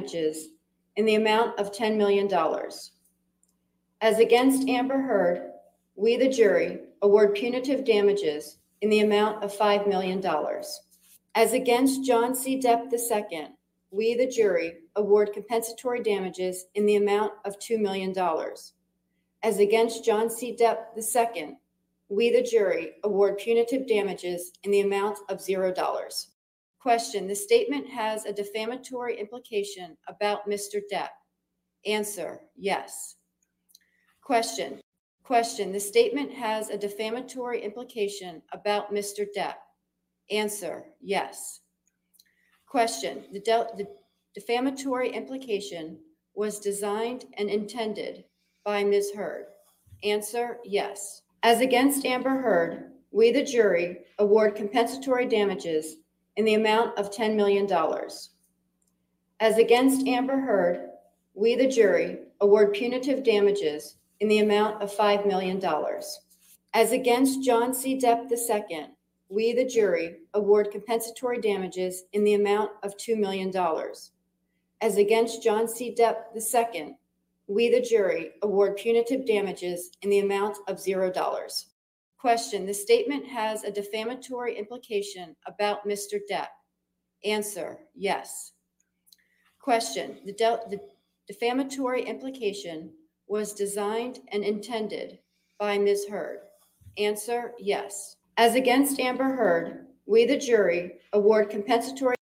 damages in the amount of $10 million. As against Amber Heard, we, the jury, award punitive damages in the amount of $5 million. As against John C. Depp II, we, the jury, award compensatory damages in the amount of $2 million. As against John C. Depp II, we, the jury, award punitive damages in the amount of $0. Question, the statement has a defamatory implication about Mr. Depp. Answer, yes. Question, question, the statement has a defamatory implication about Mr. Depp. Answer, yes. Question, the del- the defamatory implication was designed and intended by Ms. Heard. Answer, yes. As against Amber Heard, we, the jury, award compensatory damages in the amount of $10 million. As against Amber Heard, we, the jury, award punitive damages in the amount of $5 million. As against John C. Depp II, we, the jury, award compensatory damages in the amount of $2 million. As against John C. Depp II, we, the jury, award punitive damages in the amount of $0. Question, the statement has a defamatory implication about Mr. Depp. Answer, yes. Question, the del- the defamatory implication was designed and intended by Ms. Heard. Answer, yes. As against Amber Heard, we, the jury, award compensatory